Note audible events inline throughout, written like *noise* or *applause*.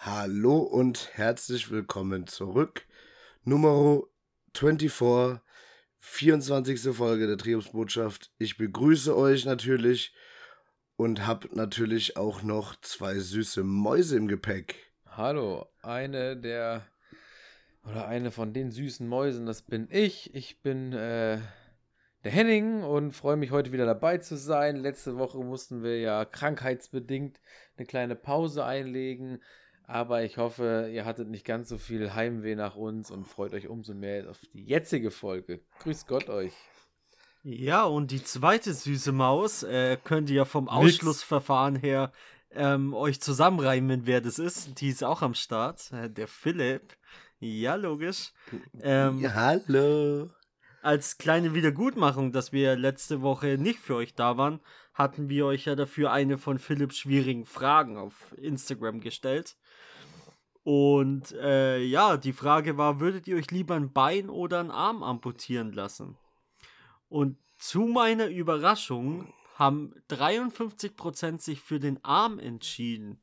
Hallo und herzlich willkommen zurück. Nummer 24, 24. Folge der Triumphsbotschaft. Ich begrüße euch natürlich und habe natürlich auch noch zwei süße Mäuse im Gepäck. Hallo, eine der oder eine von den süßen Mäusen, das bin ich. Ich bin äh, der Henning und freue mich heute wieder dabei zu sein. Letzte Woche mussten wir ja krankheitsbedingt eine kleine Pause einlegen. Aber ich hoffe, ihr hattet nicht ganz so viel Heimweh nach uns und freut euch umso mehr auf die jetzige Folge. Grüß Gott euch. Ja, und die zweite süße Maus äh, könnt ihr vom Ausschlussverfahren her ähm, euch zusammenreimen, wer das ist. Die ist auch am Start. Äh, der Philipp. Ja, logisch. Ähm, ja, hallo. Als kleine Wiedergutmachung, dass wir letzte Woche nicht für euch da waren, hatten wir euch ja dafür eine von Philipps schwierigen Fragen auf Instagram gestellt. Und äh, ja, die Frage war, würdet ihr euch lieber ein Bein oder einen Arm amputieren lassen? Und zu meiner Überraschung haben 53% sich für den Arm entschieden.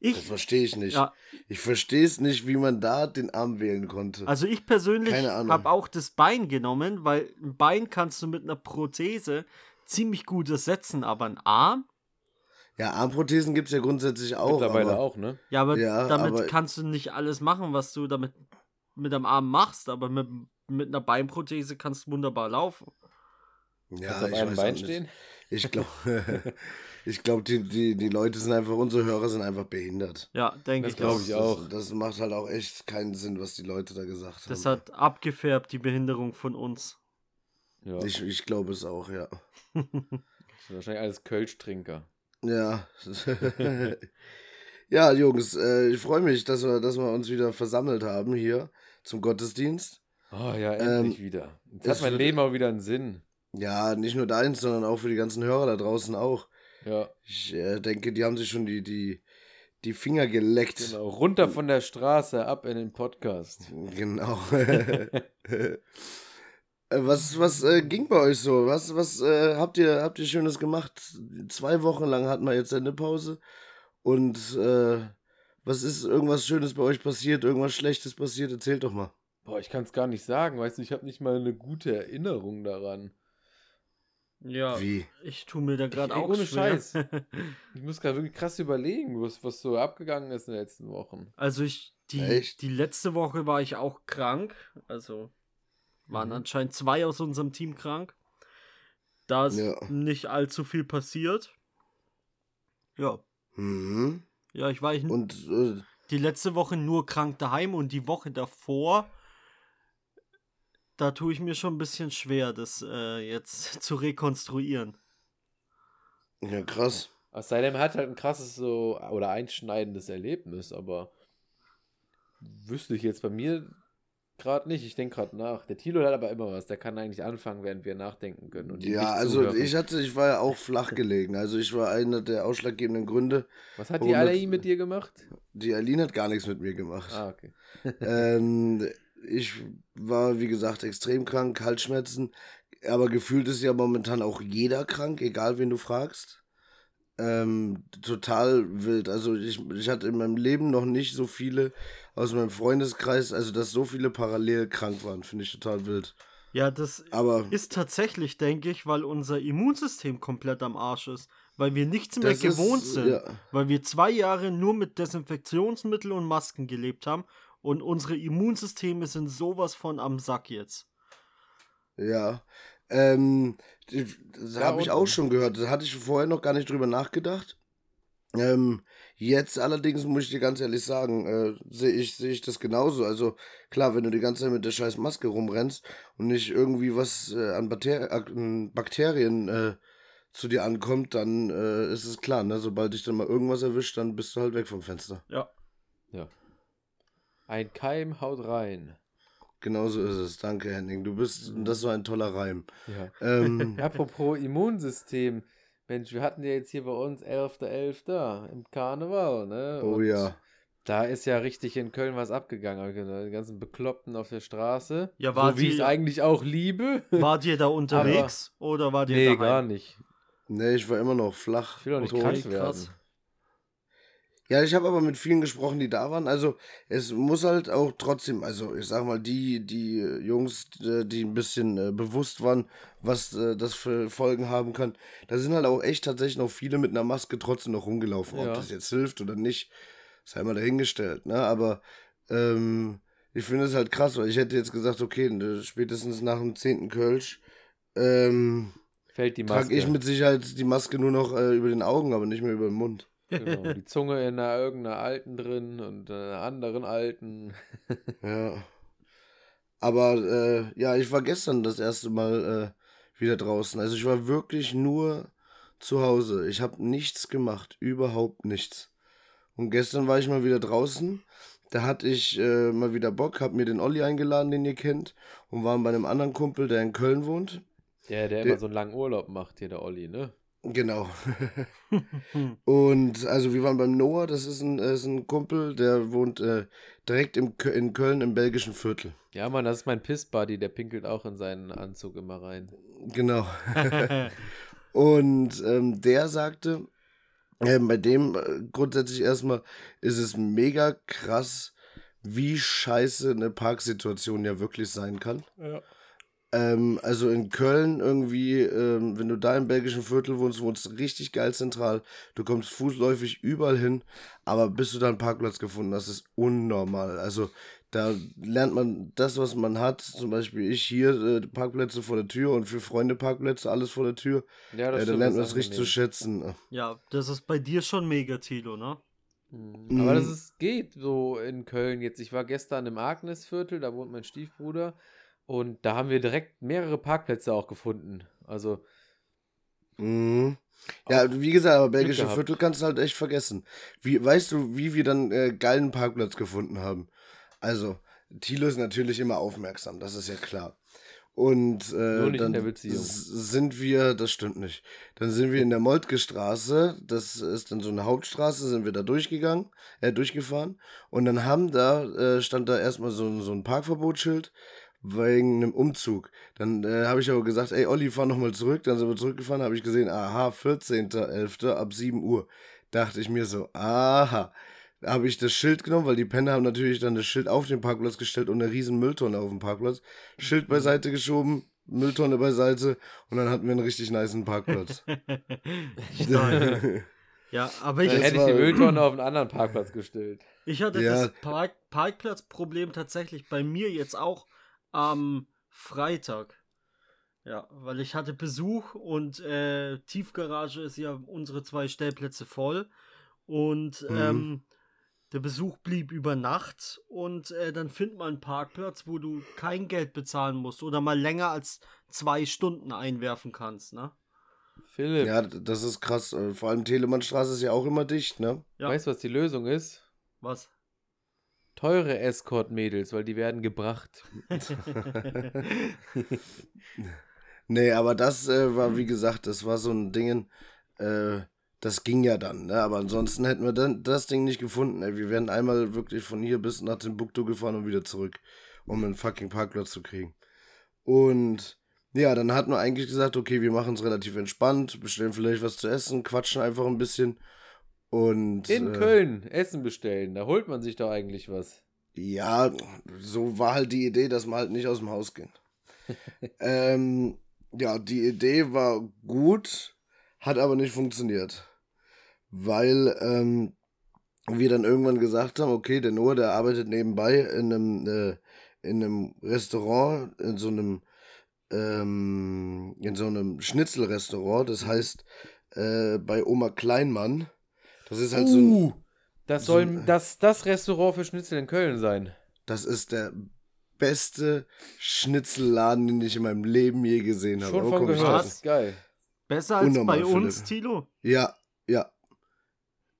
Ich, das verstehe ich nicht. Ja, ich verstehe es nicht, wie man da den Arm wählen konnte. Also ich persönlich habe auch das Bein genommen, weil ein Bein kannst du mit einer Prothese ziemlich gut ersetzen, aber ein Arm ja, Armprothesen gibt es ja grundsätzlich auch. Mittlerweile aber, auch, ne? Ja, aber ja, damit aber kannst du nicht alles machen, was du damit mit dem Arm machst, aber mit, mit einer Beinprothese kannst du wunderbar laufen. Ja, kannst du auf einem Bein stehen? Ich glaube, *laughs* ich glaube, die, die, die Leute sind einfach, unsere Hörer sind einfach behindert. Ja, denke ich. glaube ich auch. Das, das, macht halt auch echt keinen Sinn, was die Leute da gesagt das haben. Das hat abgefärbt, die Behinderung von uns. Ja. Ich, ich glaube es auch, ja. *laughs* das sind wahrscheinlich alles Kölsch-Trinker. Ja. *laughs* ja, Jungs, äh, ich freue mich, dass wir, dass wir uns wieder versammelt haben hier zum Gottesdienst. Oh ja, endlich ähm, wieder. Jetzt hat mein Leben auch wieder einen Sinn. Ja, nicht nur deins, sondern auch für die ganzen Hörer da draußen auch. Ja. Ich äh, denke, die haben sich schon die, die, die Finger geleckt. Genau, runter von der Straße, ab in den Podcast. Genau. *laughs* *laughs* Äh, was, was äh, ging bei euch so? Was, was äh, habt ihr, habt ihr Schönes gemacht? Zwei Wochen lang hatten wir jetzt Sendepause. Und äh, was ist irgendwas Schönes bei euch passiert? Irgendwas Schlechtes passiert? Erzählt doch mal. Boah, ich kann es gar nicht sagen. Weißt du, ich habe nicht mal eine gute Erinnerung daran. Ja, Wie? ich tue mir da gerade auch ohne schwer. Scheiß. *laughs* ich muss gerade wirklich krass überlegen, was, was so abgegangen ist in den letzten Wochen. Also ich, die, die letzte Woche war ich auch krank. Also waren mhm. anscheinend zwei aus unserem Team krank. Da ist ja. nicht allzu viel passiert. Ja. Mhm. Ja, ich war ich und äh, die letzte Woche nur krank daheim und die Woche davor da tue ich mir schon ein bisschen schwer, das äh, jetzt *laughs* zu rekonstruieren. Ja, krass. Es sei denn, hat halt ein krasses so oder einschneidendes Erlebnis, aber wüsste ich jetzt bei mir gerade nicht. Ich denke gerade nach. Der Tilo hat aber immer was. Der kann eigentlich anfangen, während wir nachdenken können. ja, also zuhören. ich hatte, ich war ja auch flach *laughs* gelegen. Also ich war einer der ausschlaggebenden Gründe. Was hat die Aline mit dir gemacht? Die Aline hat gar nichts mit mir gemacht. Ah, okay. *laughs* ähm, ich war, wie gesagt, extrem krank, Halsschmerzen. Aber gefühlt ist ja momentan auch jeder krank, egal wen du fragst. Ähm, total wild. Also ich, ich hatte in meinem Leben noch nicht so viele aus meinem Freundeskreis, also dass so viele parallel krank waren, finde ich total wild. Ja, das Aber ist tatsächlich, denke ich, weil unser Immunsystem komplett am Arsch ist. Weil wir nichts mehr gewohnt ist, sind. Ja. Weil wir zwei Jahre nur mit Desinfektionsmitteln und Masken gelebt haben und unsere Immunsysteme sind sowas von am Sack jetzt. Ja. Ähm, das ja, habe ich auch schon gehört. Da hatte ich vorher noch gar nicht drüber nachgedacht. Ähm, jetzt allerdings muss ich dir ganz ehrlich sagen, äh, sehe ich, seh ich das genauso. Also klar, wenn du die ganze Zeit mit der scheiß Maske rumrennst und nicht irgendwie was äh, an, Bakter an Bakterien äh, zu dir ankommt, dann äh, ist es klar, ne? Sobald dich dann mal irgendwas erwischt, dann bist du halt weg vom Fenster. Ja. Ja. Ein Keim haut rein. Genauso ist es. Danke, Henning. Du bist, mhm. das war ein toller Reim. Ja. Ähm, *laughs* Apropos Immunsystem. Mensch, wir hatten ja jetzt hier bei uns 11.11. .11. im Karneval, ne? Oh Und ja. Da ist ja richtig in Köln was abgegangen. Die ganzen Bekloppten auf der Straße. Ja, war so wie ich es eigentlich auch liebe. Wart ihr da *laughs* unterwegs Aber, oder war ihr Nee, daheim? gar nicht. Nee, ich war immer noch flach. Ich will auch nicht krank werden. Ja, ich habe aber mit vielen gesprochen, die da waren. Also es muss halt auch trotzdem, also ich sag mal, die, die Jungs, äh, die ein bisschen äh, bewusst waren, was äh, das für Folgen haben kann, da sind halt auch echt tatsächlich noch viele mit einer Maske trotzdem noch rumgelaufen. Ja. Ob das jetzt hilft oder nicht, sei mal dahingestellt, ne? Aber ähm, ich finde es halt krass, weil ich hätte jetzt gesagt, okay, ne, spätestens nach dem 10. Kölsch ähm, fällt die Maske. Trage ich mit Sicherheit die Maske nur noch äh, über den Augen, aber nicht mehr über den Mund. Genau, die Zunge in einer irgendeiner alten drin und einer anderen alten. *laughs* ja. Aber äh, ja, ich war gestern das erste Mal äh, wieder draußen. Also ich war wirklich nur zu Hause. Ich habe nichts gemacht, überhaupt nichts. Und gestern war ich mal wieder draußen. Da hatte ich äh, mal wieder Bock, habe mir den Olli eingeladen, den ihr kennt, und waren bei einem anderen Kumpel, der in Köln wohnt. Der, der, der immer so einen langen Urlaub macht, hier der Olli, ne? Genau. *laughs* und also wir waren beim Noah, das ist ein, ist ein Kumpel, der wohnt äh, direkt im, in Köln im belgischen Viertel. Ja, Mann, das ist mein Piss-Buddy, der pinkelt auch in seinen Anzug immer rein. Genau. *laughs* *laughs* und ähm, der sagte, äh, bei dem äh, grundsätzlich erstmal ist es mega krass, wie scheiße eine Parksituation ja wirklich sein kann. Ja. Ähm, also in Köln irgendwie, ähm, wenn du da im belgischen Viertel wohnst, wohnst du richtig geil zentral. Du kommst fußläufig überall hin, aber bis du da einen Parkplatz gefunden hast, ist unnormal. Also da lernt man das, was man hat. Zum Beispiel ich hier, äh, Parkplätze vor der Tür und für Freunde Parkplätze, alles vor der Tür. Ja, das äh, da lernt man es richtig zu schätzen. Ja, das ist bei dir schon mega, Tilo, ne? Mhm. Aber das ist, geht so in Köln jetzt. Ich war gestern im Agnesviertel, da wohnt mein Stiefbruder. Und da haben wir direkt mehrere Parkplätze auch gefunden. Also. Mhm. Ja, wie gesagt, aber belgische Viertel kannst du halt echt vergessen. Wie, weißt du, wie wir dann äh, geilen Parkplatz gefunden haben? Also, Thilo ist natürlich immer aufmerksam, das ist ja klar. Und äh, dann sind wir, das stimmt nicht, dann sind wir in der Moltke Straße, das ist dann so eine Hauptstraße, sind wir da durchgegangen, äh, durchgefahren und dann haben da, äh, stand da erstmal so, so ein Parkverbotsschild wegen einem Umzug. Dann äh, habe ich aber gesagt, ey Olli, fahr nochmal zurück. Dann sind wir zurückgefahren, habe ich gesehen, aha, 14.11. ab 7 Uhr. Dachte ich mir so, aha. Da habe ich das Schild genommen, weil die Penner haben natürlich dann das Schild auf den Parkplatz gestellt und eine riesen Mülltonne auf dem Parkplatz. Schild beiseite geschoben, Mülltonne beiseite und dann hatten wir einen richtig niceen Parkplatz. *laughs* ja, aber ich... Dann hätte ich die Mülltonne auf einen anderen Parkplatz gestellt. Ich hatte ja. das Park Parkplatzproblem tatsächlich bei mir jetzt auch am Freitag. Ja, weil ich hatte Besuch und äh, Tiefgarage ist ja unsere zwei Stellplätze voll. Und mhm. ähm, der Besuch blieb über Nacht und äh, dann findet man einen Parkplatz, wo du kein Geld bezahlen musst oder mal länger als zwei Stunden einwerfen kannst, ne? Philipp. Ja, das ist krass. Äh, vor allem Telemannstraße ist ja auch immer dicht, ne? Ja. Weißt du, was die Lösung ist? Was? Teure Escort-Mädels, weil die werden gebracht. *laughs* nee, aber das äh, war, wie gesagt, das war so ein Ding, äh, das ging ja dann, ne? aber ansonsten hätten wir dann das Ding nicht gefunden. Ey. Wir wären einmal wirklich von hier bis nach Timbuktu gefahren und wieder zurück, um einen fucking Parkplatz zu kriegen. Und ja, dann hatten wir eigentlich gesagt, okay, wir machen es relativ entspannt, bestellen vielleicht was zu essen, quatschen einfach ein bisschen und, In äh, Köln Essen bestellen, da holt man sich doch eigentlich was. Ja, so war halt die Idee, dass man halt nicht aus dem Haus gehen. *laughs* ähm, ja, die Idee war gut, hat aber nicht funktioniert. Weil ähm, wir dann irgendwann gesagt haben, okay, der Noah, der arbeitet nebenbei in einem, äh, in einem Restaurant, in so einem, ähm, in so einem Schnitzelrestaurant, das heißt äh, bei Oma Kleinmann. Das ist halt uh, so ein, Das soll so das, das Restaurant für Schnitzel in Köln sein. Das ist der beste Schnitzelladen, den ich in meinem Leben je gesehen habe. Schon von gehört. Geil. Besser als Unnormal, bei uns, Philipp. Tilo? Ja, ja.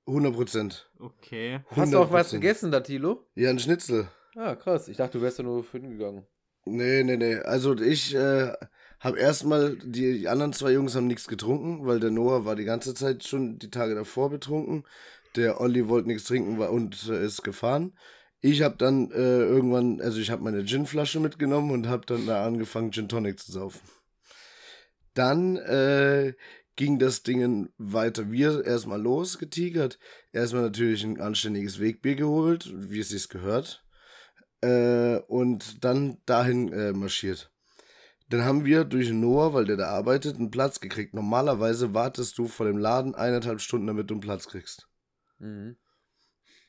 100 Prozent. Okay. 100%. Hast du auch was gegessen da, Tilo? Ja, ein Schnitzel. Ah, krass. Ich dachte, du wärst da nur hingegangen. Nee, nee, nee. Also ich äh, hab erstmal, die, die anderen zwei Jungs haben nichts getrunken, weil der Noah war die ganze Zeit schon die Tage davor betrunken. Der Olli wollte nichts trinken und äh, ist gefahren. Ich habe dann äh, irgendwann, also ich habe meine Ginflasche mitgenommen und habe dann da angefangen, Gin Tonic zu saufen. Dann äh, ging das Ding weiter. Wir erstmal losgetigert, erstmal natürlich ein anständiges Wegbier geholt, wie es sich gehört, äh, und dann dahin äh, marschiert. Dann haben wir durch Noah, weil der da arbeitet, einen Platz gekriegt. Normalerweise wartest du vor dem Laden eineinhalb Stunden, damit du einen Platz kriegst. Mhm.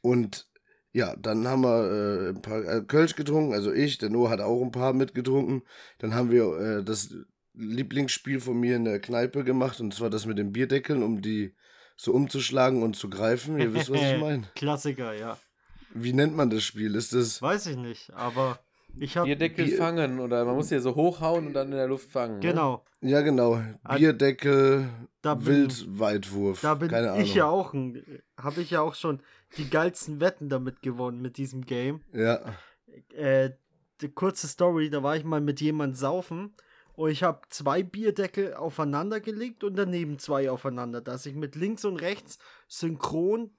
Und ja, dann haben wir äh, ein paar äh, Kölsch getrunken, also ich, der Noah hat auch ein paar mitgetrunken. Dann haben wir äh, das Lieblingsspiel von mir in der Kneipe gemacht, und zwar das mit den Bierdeckeln, um die so umzuschlagen und zu greifen. Ihr wisst, was ich *laughs* meine. Klassiker, ja. Wie nennt man das Spiel? Ist das. Weiß ich nicht, aber ich habe. Bierdeckel Bier fangen oder man muss hier so hochhauen und dann in der Luft fangen. Ne? Genau. Ne? Ja, genau. Bierdeckel, da Wildweitwurf. Da bin Keine ich Ahnung. ja auch. Habe ich ja auch schon die geilsten Wetten damit gewonnen mit diesem Game. Ja. Äh, die kurze Story: Da war ich mal mit jemandem saufen und ich habe zwei Bierdeckel aufeinander gelegt und daneben zwei aufeinander, dass ich mit links und rechts synchron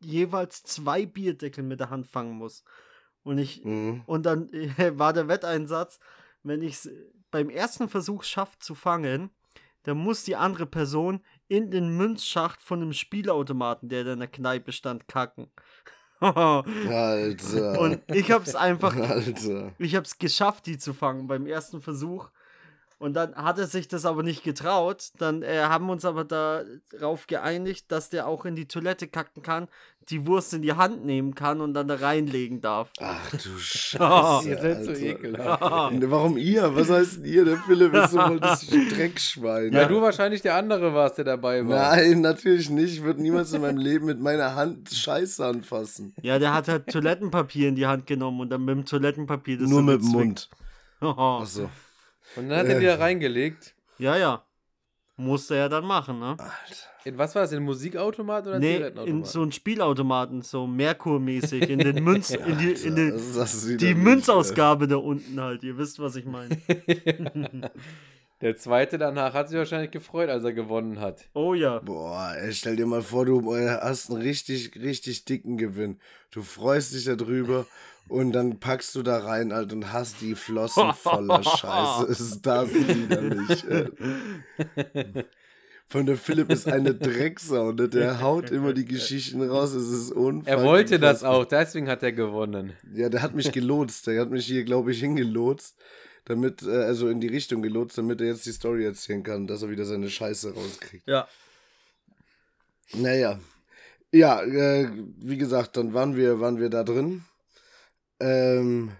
jeweils zwei Bierdeckel mit der Hand fangen muss. Und ich mhm. und dann *laughs* war der Wetteinsatz, wenn ich es beim ersten Versuch schaffe zu fangen, dann muss die andere Person in den Münzschacht von einem Spielautomaten, der in der Kneipe stand, kacken. *laughs* Alter. Und ich hab's einfach. *laughs* Alter. Ich hab's geschafft, die zu fangen beim ersten Versuch. Und dann hat er sich das aber nicht getraut. Dann äh, haben wir uns aber darauf geeinigt, dass der auch in die Toilette kacken kann, die Wurst in die Hand nehmen kann und dann da reinlegen darf. Ach du *laughs* Scheiße. ihr seid so ekelhaft. Warum ihr? Was heißt denn ihr? Der Philipp ist so voll das Dreckschwein. Ja, du wahrscheinlich der andere warst, der dabei war. Nein, natürlich nicht. Ich würde niemals in meinem Leben mit meiner Hand Scheiße anfassen. Ja, der hat halt Toilettenpapier in die Hand genommen und dann mit dem Toilettenpapier das Nur mit dem Mund. *laughs* Ach so. Und dann hat er wieder reingelegt. Ja, ja. Musste er dann machen, ne? Alter. In was war das? In Musikautomat oder nee, in so ein Spielautomaten, so Merkur-mäßig, in den Münz, *laughs* in die, in den, die Münzausgabe da unten halt. Ihr wisst, was ich meine. *laughs* *laughs* Der zweite danach hat sich wahrscheinlich gefreut, als er gewonnen hat. Oh ja. Boah, ey, stell dir mal vor, du hast einen richtig, richtig dicken Gewinn. Du freust dich darüber *laughs* und dann packst du da rein halt und hast die Flossen voller *laughs* Scheiße. Ist das widerlich. *laughs* Von der Philipp ist eine Drecksau, ne? der haut immer die Geschichten raus, es ist unfassbar. Er wollte das auch, deswegen hat er gewonnen. Ja, der hat mich gelotst, der hat mich hier, glaube ich, hingelotst, damit, äh, also in die Richtung gelotst, damit er jetzt die Story erzählen kann, dass er wieder seine Scheiße rauskriegt. Ja. Naja. Ja, äh, wie gesagt, dann waren wir, waren wir da drin ähm,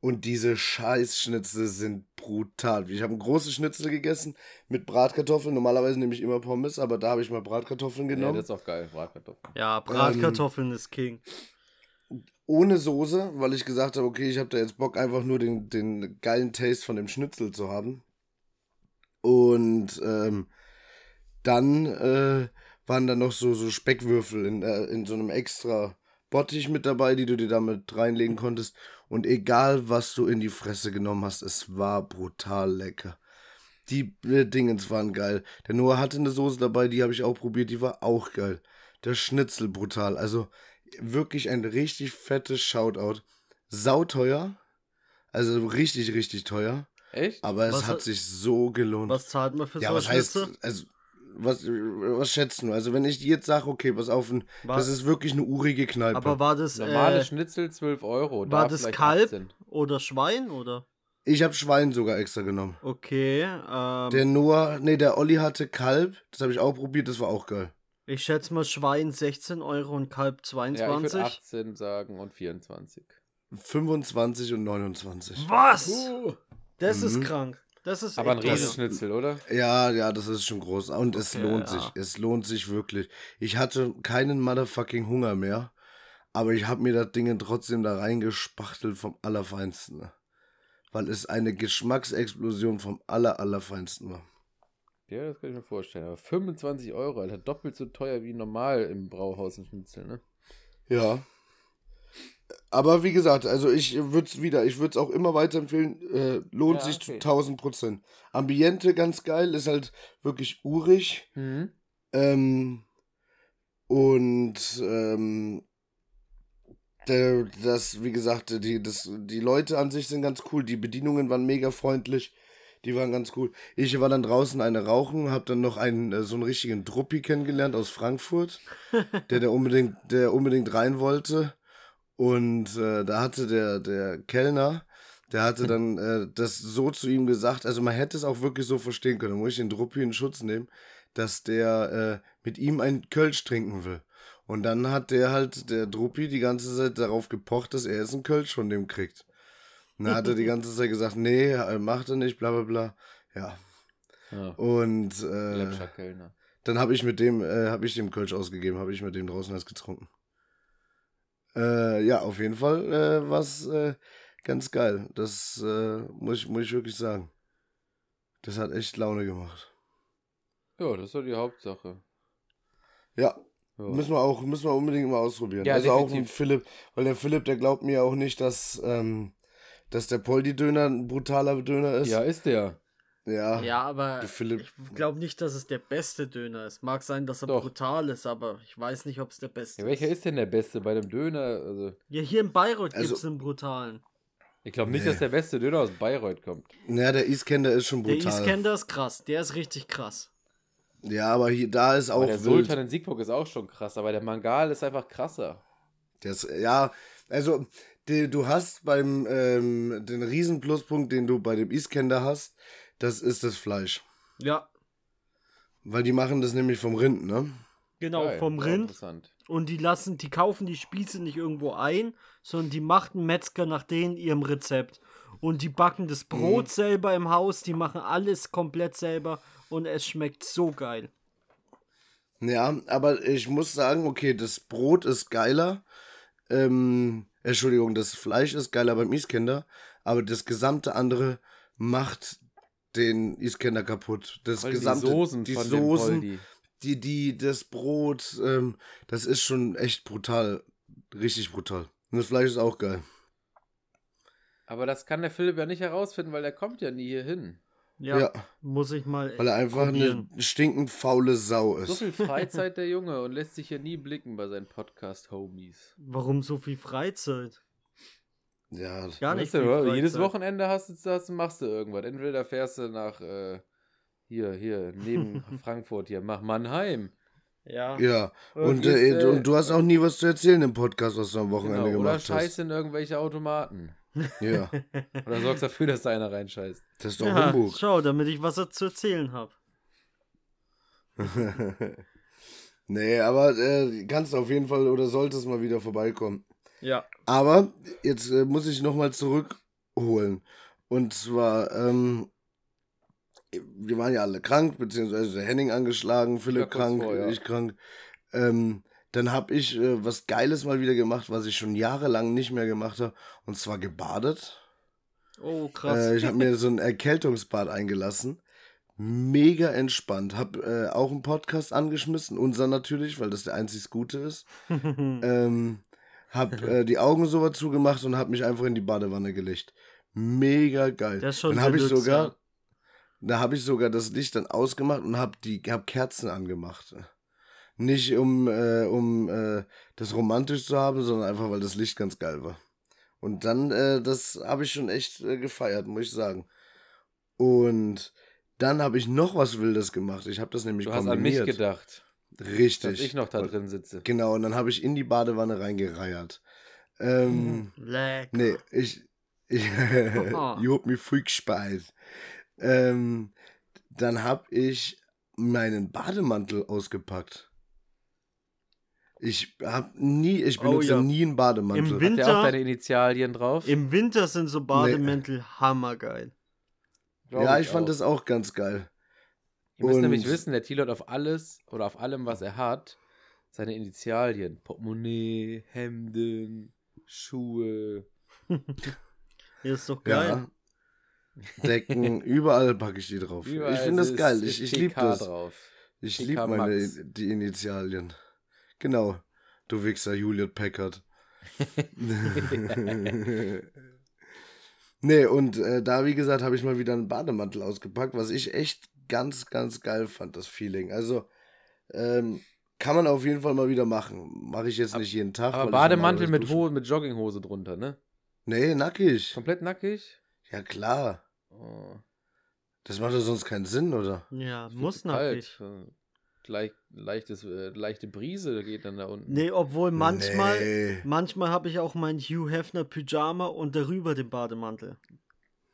und diese Scheißschnitzel sind brutal. Ich habe ein großes Schnitzel gegessen mit Bratkartoffeln. Normalerweise nehme ich immer Pommes, aber da habe ich mal Bratkartoffeln genommen. Ja, das ist auch geil, Bratkartoffeln. Ja, Bratkartoffeln ähm, ist King. Ohne Soße, weil ich gesagt habe, okay, ich habe da jetzt Bock, einfach nur den, den geilen Taste von dem Schnitzel zu haben. Und ähm, dann äh, waren da noch so, so Speckwürfel in, äh, in so einem extra Bottich mit dabei, die du dir damit reinlegen konntest. Und egal, was du in die Fresse genommen hast, es war brutal lecker. Die äh, Dingens waren geil. Der Noah hatte eine Soße dabei, die habe ich auch probiert, die war auch geil. Der Schnitzel brutal. Also wirklich ein richtig fettes Shoutout. Sauteuer. Also richtig, richtig teuer. Echt? Aber es was hat sich so gelohnt. Was zahlt man für ja, so was heißt, also was, was schätzt du? Also, wenn ich jetzt sage, okay, pass auf, war, das ist wirklich eine urige Kneipe. Aber war das. Normale äh, Schnitzel 12 Euro. War das Kalb 18. oder Schwein oder? Ich habe Schwein sogar extra genommen. Okay. Ähm, der Noah, nee, der Olli hatte Kalb. Das habe ich auch probiert, das war auch geil. Ich schätze mal Schwein 16 Euro und Kalb 22. Ja, ich würde 18 sagen und 24. 25 und 29. Was? Uh. Das mhm. ist krank. Das ist Aber ein Riesenschnitzel, oder? Ja, ja, das ist schon groß. Und okay, es lohnt ja. sich. Es lohnt sich wirklich. Ich hatte keinen motherfucking Hunger mehr. Aber ich habe mir das Ding trotzdem da reingespachtelt vom Allerfeinsten. Weil es eine Geschmacksexplosion vom Aller, Allerfeinsten war. Ja, das kann ich mir vorstellen. Aber 25 Euro, Alter, doppelt so teuer wie normal im Brauhaus ein Schnitzel, ne? Ja, aber wie gesagt, also ich würde es wieder, ich würde es auch immer weiterempfehlen, äh, lohnt ja, sich okay. zu 1000 Prozent. Ambiente ganz geil, ist halt wirklich urig. Mhm. Ähm, und ähm, das, wie gesagt, die, das, die Leute an sich sind ganz cool, die Bedienungen waren mega freundlich. Die waren ganz cool. Ich war dann draußen eine rauchen, hab dann noch einen äh, so einen richtigen Druppi kennengelernt aus Frankfurt, *laughs* der der unbedingt der unbedingt rein wollte und äh, da hatte der der Kellner der hatte *laughs* dann äh, das so zu ihm gesagt, also man hätte es auch wirklich so verstehen können, da muss ich den Druppi in Schutz nehmen, dass der äh, mit ihm ein Kölsch trinken will. Und dann hat der halt, der Druppi, die ganze Zeit darauf gepocht, dass er jetzt einen Kölsch von dem kriegt. Und dann hat er die ganze Zeit gesagt, nee, äh, macht er nicht, bla bla bla. Ja. Ja. Und äh, dann habe ich mit dem, äh, habe ich dem Kölsch ausgegeben, habe ich mit dem draußen was getrunken. Äh, ja, auf jeden Fall äh, was äh, ganz geil. Das äh, muss, ich, muss ich wirklich sagen. Das hat echt Laune gemacht. Ja, das doch die Hauptsache. Ja, Ja. müssen wir auch, müssen wir unbedingt mal ausprobieren. Ja, also auch definitiv. mit Philipp, weil der Philipp, der glaubt mir auch nicht, dass, ähm, dass der Poldi-Döner ein brutaler Döner ist. ja, ist der. Ja. Ja, aber Der Philipp- ich glaube nicht, dass es der beste Döner ist. Mag sein, dass er Doch. brutal ist, aber ich weiß nicht, ob es der beste Ja, welcher ist. ist denn der Beste bei dem Döner? Also, Ja, hier in Bayreuth Also- gibt es einen brutalen. ich glaube nicht, Nee. dass der beste Döner aus Bayreuth kommt. Ja, der Iskender ist schon Der brutal. Iskender ist krass, der ist richtig krass. ja, aber hier, da ist auch Aber der wild. Sultan in Siegburg ist auch schon krass, aber der Mangal ist einfach krasser. Das, ja, also die, du hast beim ähm, den riesen Pluspunkt, den du bei dem Iskender hast, das ist das Fleisch. Ja, Weil die machen das nämlich vom Rind, ne? genau, Geil, vom Rind. Interessant. Und die lassen, die kaufen die Spieße nicht irgendwo ein, sondern die macht ein Metzger nach denen ihrem Rezept. Und die backen das Brot selber im Haus, die machen alles komplett selber und es schmeckt so geil. Ja, aber ich muss sagen, okay, das Brot ist geiler. Ähm, Entschuldigung, das Fleisch ist geiler beim Iskender, aber das gesamte andere macht den Iskender kaputt. Das Vor allem gesamte, die Soßen die Soßen, die, die, das Brot, ähm, das ist schon echt brutal. Richtig brutal. Und das Fleisch ist auch geil. Aber das kann der Philipp ja nicht herausfinden, weil der kommt ja nie hier hin. Ja, Ja. muss ich mal. Weil er einfach probieren. eine stinkend faule Sau So ist. viel Freizeit *laughs* der Junge und lässt sich hier nie blicken bei seinen Podcast-Homies. Warum so viel Freizeit? Ja, Gar nicht. Weißt du, viel oder? Jedes. Wochenende hast du, hast, machst du irgendwas. Entweder fährst du nach äh, hier, hier, neben *laughs* Frankfurt, hier, mach Mannheim. Ja. ja. Oder Und, äh, äh, und du hast auch nie was zu erzählen im Podcast, was du am Wochenende Genau, oder gemacht scheiß in irgendwelche Automaten. Ja, *laughs* Oder sorgst dafür, dass da einer reinscheißt. das ist doch ja, Humbug. schau, damit ich was zu erzählen habe. *laughs* nee, aber äh, kannst auf jeden Fall oder solltest mal wieder vorbeikommen. Ja. Aber jetzt äh, muss ich nochmal zurückholen. Und zwar, ähm, wir waren ja alle krank, beziehungsweise der Henning angeschlagen, Philipp Ja, krank, vor, ja. ich krank. Ähm, dann habe ich äh, was Geiles mal wieder gemacht, was ich schon jahrelang nicht mehr gemacht habe. Und zwar gebadet. Oh, krass. Äh, ich habe mir so ein Erkältungsbad eingelassen. Mega entspannt. Hab äh, auch einen Podcast angeschmissen. Unser natürlich, weil das der einzig Gute ist. *laughs* ähm, hab äh, die Augen so weit zugemacht und hab mich einfach in die Badewanne gelegt. Mega geil. Das ist schon dann habe ich sogar, da habe ich sogar das Licht dann ausgemacht und hab die, hab Kerzen angemacht. Nicht um, äh, um äh, das romantisch zu haben, sondern einfach, weil das Licht ganz geil war. Und dann, äh, das habe ich schon echt äh, gefeiert, muss ich sagen. Und dann habe ich noch was Wildes gemacht. Ich habe das nämlich Du hast an mich kombiniert. gedacht, Richtig. dass ich noch da drin sitze. Genau, und dann habe ich in die Badewanne reingereiert. Ähm, Leck. nee, ich. ich *laughs* *laughs* you hab mich freak gespeit. Ähm, dann habe ich meinen Bademantel ausgepackt. Ich hab nie, ich Oh benutze ja. nie einen Bademantel. Im Hat Winter, der auch deine Initialien drauf? Im Winter sind so Bademäntel hammergeil. Glaub ja, ich fand auch. das auch ganz geil. Ihr müsst Und- nämlich wissen, der Thilo hat auf alles oder auf allem, was er hat, seine Initialien. Portemonnaie, Hemden, Schuhe. *laughs* Ja, ist doch geil. Ja. Decken, *laughs* überall packe ich die drauf. Überall ich finde das geil. Ich, ich liebe das. drauf. Ich liebe meine die Initialien. Genau. Du Wichser, Juliet Packard. *laughs* nee, und äh, da, wie gesagt, habe ich mal wieder einen Bademantel ausgepackt, was ich echt ganz, ganz geil fand, das Feeling. Also, ähm, kann man auf jeden Fall mal wieder machen. Mache ich jetzt nicht jeden Tag. Aber Bademantel mit, Ho mit Jogginghose drunter, ne? Nee, nackig. Komplett nackig? Ja, klar. Oh. Das macht doch sonst keinen Sinn, oder? Ja, muss zu kalt. Leicht, leichtes, äh, leichte Brise geht dann da unten. Nee, obwohl manchmal, Nee. manchmal habe ich auch mein Hugh Hefner Pyjama und darüber den Bademantel.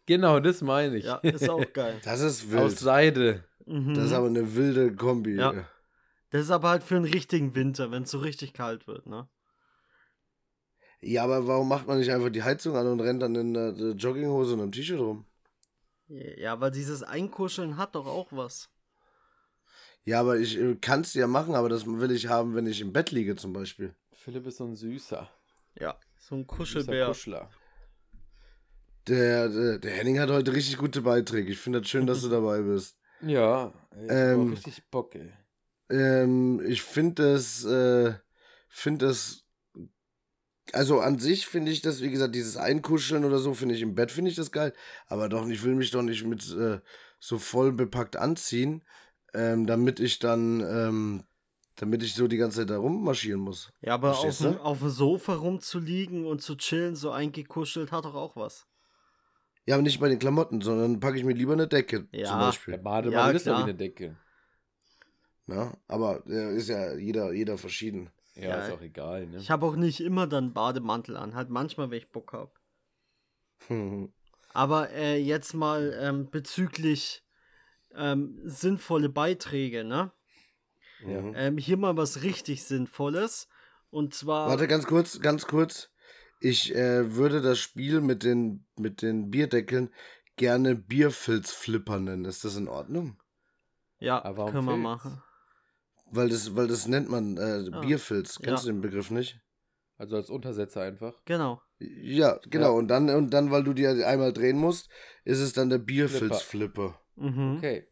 Genau, das meine ich. Ja, ist auch *laughs* geil. Das ist Aus wild. Seide. Mhm. Das ist aber eine wilde Kombi. Ja. Das ist aber halt für einen richtigen Winter, wenn es so richtig kalt wird, ne? Ja, aber warum macht man nicht einfach die Heizung an und rennt dann in der, der Jogginghose und einem T-Shirt rum? Ja, weil dieses Einkuscheln hat doch auch was. Ja, aber ich kann es ja machen, aber das will ich haben, wenn ich im Bett liege zum Beispiel. Philipp ist so ein süßer. Ja. So ein Süßer Kuschelbär. Kuschler. Der, der, der Henning hat heute richtig gute Beiträge. Ich finde das schön, dass du *laughs* dabei bist. Ja, ich hab Ähm, auch richtig Bock, ey. Ähm, ich finde das, äh, finde das, also an sich finde ich das, wie gesagt, dieses Einkuscheln oder so, finde ich im Bett, finde ich das geil. Aber doch, ich will mich doch nicht mit äh, so voll bepackt anziehen, ähm, damit ich dann, ähm, damit ich so die ganze Zeit da rummarschieren muss. Ja, aber auf dem, auf dem Sofa rumzuliegen und zu chillen, so eingekuschelt, hat doch auch was. Ja, aber nicht bei den Klamotten, sondern packe ich mir lieber eine Decke Ja. zum Der Beispiel. Bademantel Ja, ist ja wie eine Decke. Ja, aber äh, ist ja jeder, jeder verschieden. Ja, Ja, ist auch egal, ne? Ich habe auch nicht immer dann Bademantel an, halt manchmal, wenn ich Bock habe. *laughs* Aber äh, jetzt mal ähm, bezüglich ähm, sinnvolle Beiträge, ne? Ja. Ähm, hier mal was richtig Sinnvolles. Und zwar. Warte, ganz kurz, ganz kurz. Ich äh, würde das Spiel mit den, mit den Bierdeckeln gerne Bierfilzflipper nennen. Ist das in Ordnung? ja, können wir Filz? machen. Weil das, weil das nennt man äh, Ah, Bierfilz. Kennst ja. du den Begriff nicht? Also als Untersetzer einfach. Genau. Ja, genau. Ja. Und dann, und dann, weil du dir einmal drehen musst, ist es dann der Bierfilzflipper. Mhm. Okay.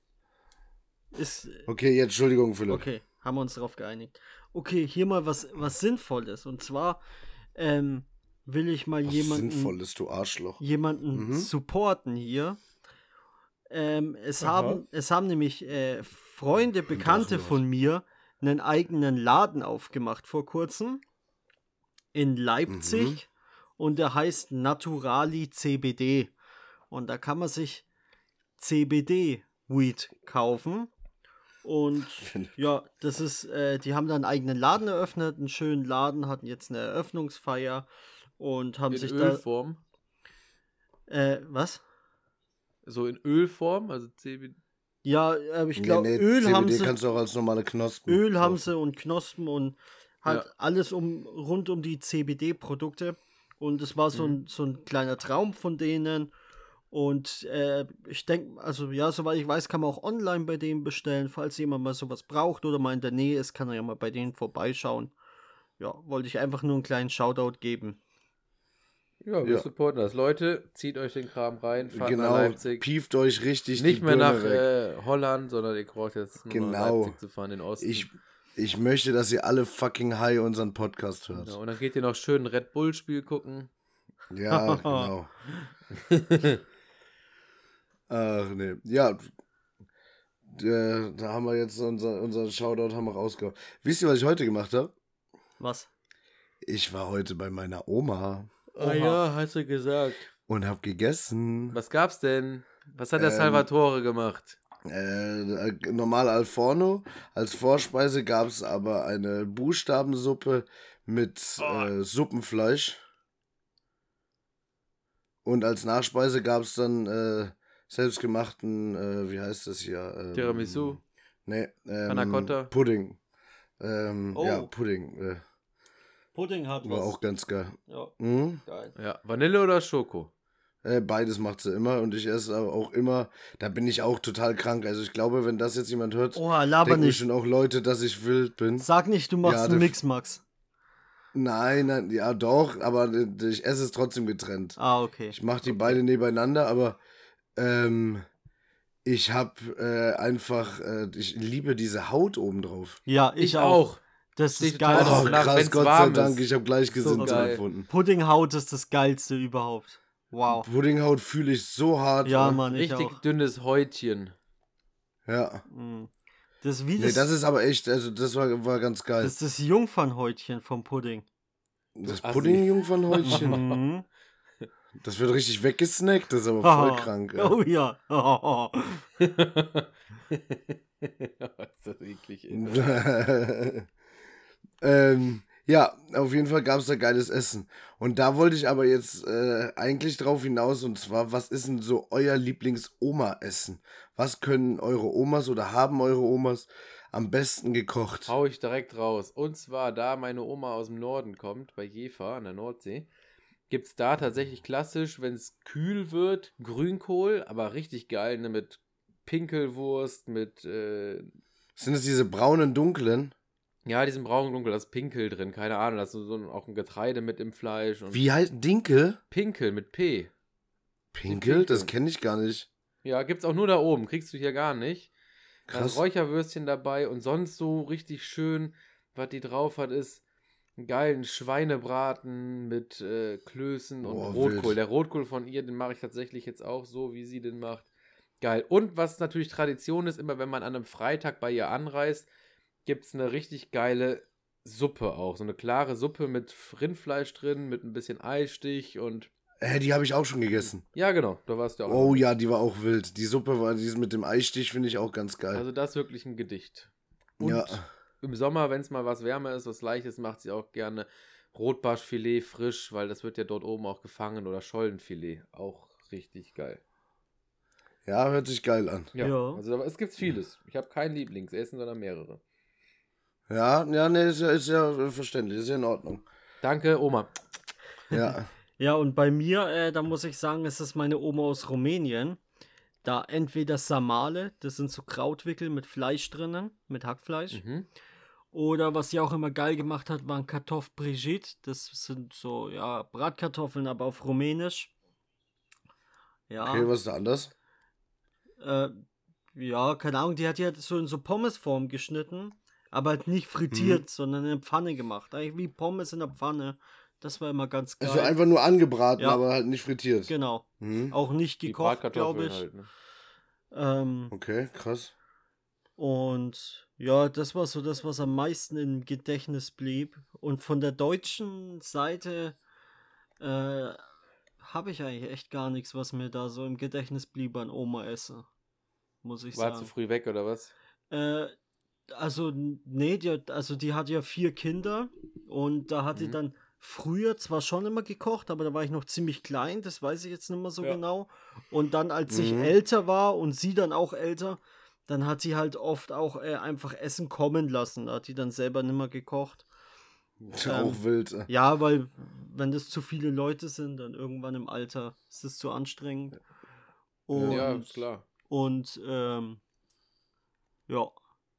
Ist, Okay, jetzt Entschuldigung, Philipp. Okay, haben wir uns darauf geeinigt. Okay, hier mal was, was Sinnvolles. Und zwar ähm, will ich mal Was jemanden, Sinnvolles, du Arschloch. jemanden Mhm. supporten hier. Ähm, es, Aha. haben, es haben nämlich äh, Freunde, Bekannte Draufenwort. von mir einen eigenen Laden aufgemacht vor kurzem in Leipzig Mhm. und der heißt Naturali CBD. Und da kann man sich CBD-Weed kaufen. Und ja, das ist, äh, die haben da einen eigenen Laden eröffnet, einen schönen Laden, hatten jetzt eine Eröffnungsfeier und haben In sich Ölform. da. Äh, was? So in Ölform, also CBD. Ja, äh, ich Nee, glaube, nee, Öl CBD haben sie. kannst du auch als normale Knospen. Öl haben kaufen. sie und Knospen und halt Ja. alles um rund um die CBD-Produkte. Und es war so, Mhm. ein, so ein kleiner Traum von denen. Und äh, ich denke, also ja, soweit ich weiß, kann man auch online bei denen bestellen. Falls jemand mal sowas braucht oder mal in der Nähe ist, kann er ja mal bei denen vorbeischauen. Ja, wollte ich einfach nur einen kleinen Shoutout geben. Ja, wir Ja. supporten das. Leute, zieht euch den Kram rein, fahrt nach Genau, Leipzig. pieft euch richtig Nicht die mehr Birne nach weg. äh, Holland, sondern ihr braucht jetzt nur nach Genau. Leipzig zu fahren, in den Osten. Ich, ich möchte, dass ihr alle fucking high unseren Podcast hört. Genau, und dann geht ihr noch schön ein Red Bull-Spiel gucken. Ja, *laughs* genau. *laughs* Ach nee. Ja. äh, Da haben wir jetzt unser, unser Shoutout haben wir rausgehauen. Wisst ihr, was ich heute gemacht habe? Was? Ich war heute bei meiner Oma Ah ja, hast du gesagt. und habe gegessen. Was gab's denn? Was hat der Ähm, Salvatore gemacht? Äh, normal al forno. Als Vorspeise gab es aber eine Buchstabensuppe mit äh, Suppenfleisch. Und als Nachspeise gab es dann äh, selbstgemachten, äh, wie heißt das hier? Ähm, Tiramisu? Nee, ähm, Panna Cotta? Pudding. Ähm, Oh. Ja, Pudding. Äh, Pudding hat war auch ganz geil. Ja, Mhm. geil. Ja, Vanille oder Schoko? Äh, beides macht sie immer und ich esse aber auch immer. Da bin ich auch total krank. Also ich glaube, wenn das jetzt jemand hört, Oh, laber denken nicht. schon auch Leute, dass ich wild bin. Sag nicht, du machst Ja, einen Mix, Max. Nein, nein, ja doch, aber ich esse es trotzdem getrennt. Ah, okay. Ich mache die beide nebeneinander, aber ähm, ich habe äh, einfach, äh, ich liebe diese Haut oben drauf. Ja, ich, auch. Das ist geil. drauf. Oh, krass, Gott sei Dank, ist. ich habe gleich So Gesinnung geil. gefunden. Puddinghaut ist das geilste überhaupt. Wow. Puddinghaut fühle ich so hart. Ja. Mann, ich Richtig auch. dünnes Häutchen. Ja. Mm. Das ist wie Nee, das, das ist aber echt, also das war, war ganz geil. das, ist das Jungfernhäutchen vom Pudding. Das. Puddingjungfernhäutchen. *laughs* Das wird richtig weggesnackt, das ist aber voll *laughs* krank. Ja. Oh ja. *laughs* ist das eklig. *laughs* ähm, ja, auf jeden Fall gab es da geiles Essen. Und da wollte ich aber jetzt äh, eigentlich drauf hinaus, und zwar, was ist denn so euer Lieblings-Oma-Essen? Was können eure Omas oder haben eure Omas am besten gekocht? Hau ich direkt raus. Und zwar, da meine Oma aus dem Norden kommt, bei Jever an der Nordsee, gibt es da tatsächlich klassisch, wenn es kühl wird, Grünkohl, aber richtig geil, ne, mit Pinkelwurst, mit. Äh, Sind es diese braunen, dunklen? Ja, diesen braunen Dunkel, da ist Pinkel drin, keine Ahnung, da ist so, so auch ein Getreide mit im Fleisch. Wie heißt Dinkel? Pinkel mit P. Pinkel? Pinkel. Das kenne ich gar nicht. Ja, gibt's auch nur da oben, kriegst du hier gar nicht. Krass. Dann Räucherwürstchen dabei und sonst so richtig schön, was die drauf hat, ist einen geilen Schweinebraten mit äh, Klößen und oh, Rotkohl. Wild. Der Rotkohl von ihr, den mache ich tatsächlich jetzt auch so, wie sie den macht. Geil. Und was natürlich Tradition ist, immer wenn man an einem Freitag bei ihr anreist, gibt es eine richtig geile Suppe auch. So eine klare Suppe mit Rindfleisch drin, mit ein bisschen Eisstich und. Hä, die habe ich auch schon gegessen. Ja, genau, da warst du auch. Oh ja, die war auch wild. Die Suppe war die mit dem Eisstich, finde ich auch ganz geil. Also das ist wirklich ein Gedicht. Und ja. Im Sommer, wenn es mal was wärmer ist, was leichtes, macht sie auch gerne Rotbarschfilet frisch, weil das wird ja dort oben auch gefangen oder Schollenfilet. Auch richtig geil. Ja, hört sich geil an. Ja, ja. also es gibt vieles. Ich habe kein Lieblingsessen, sondern mehrere. Ja, ja, nee, ist ja, ist ja verständlich, ist ja in Ordnung. Danke, Oma. Ja. *laughs* ja, und bei mir, äh, da muss ich sagen, ist es meine Oma aus Rumänien. Da entweder Samale, das sind so Krautwickel mit Fleisch drinnen, mit Hackfleisch. Mhm. Oder was sie auch immer geil gemacht hat, waren Kartoffel Brigitte. Das sind so, ja, Bratkartoffeln, aber auf Rumänisch. Ja. Okay, was ist da anders? Äh, ja, keine Ahnung, die hat ja so in so Pommesform geschnitten aber halt nicht frittiert, mhm. sondern in der Pfanne gemacht. Eigentlich wie Pommes in der Pfanne. Das war immer ganz also geil. Also einfach nur angebraten, ja. aber halt nicht frittiert. Genau. Mhm. Auch nicht gekocht, glaube ich. Halt, ne? ähm, okay, krass. Und ja, das war so das, was am meisten im Gedächtnis blieb. Und von der deutschen Seite äh, habe ich eigentlich echt gar nichts, was mir da so im Gedächtnis blieb an Oma esse. Muss ich war sagen. War zu früh weg oder was? Äh, also, nee, die, also die hat ja vier Kinder und da hat mhm. die dann früher zwar schon immer gekocht, aber da war ich noch ziemlich klein, das weiß ich jetzt nicht mehr so ja. genau. Und dann, als mhm. ich älter war und sie dann auch älter, dann hat sie halt oft auch äh, einfach Essen kommen lassen. Da hat die dann selber nicht mehr gekocht. *laughs* Ist ja ähm, auch wild. Ja, weil wenn das zu viele Leute sind, dann irgendwann im Alter ist es zu anstrengend. Und, ja, klar. Und ähm, ja,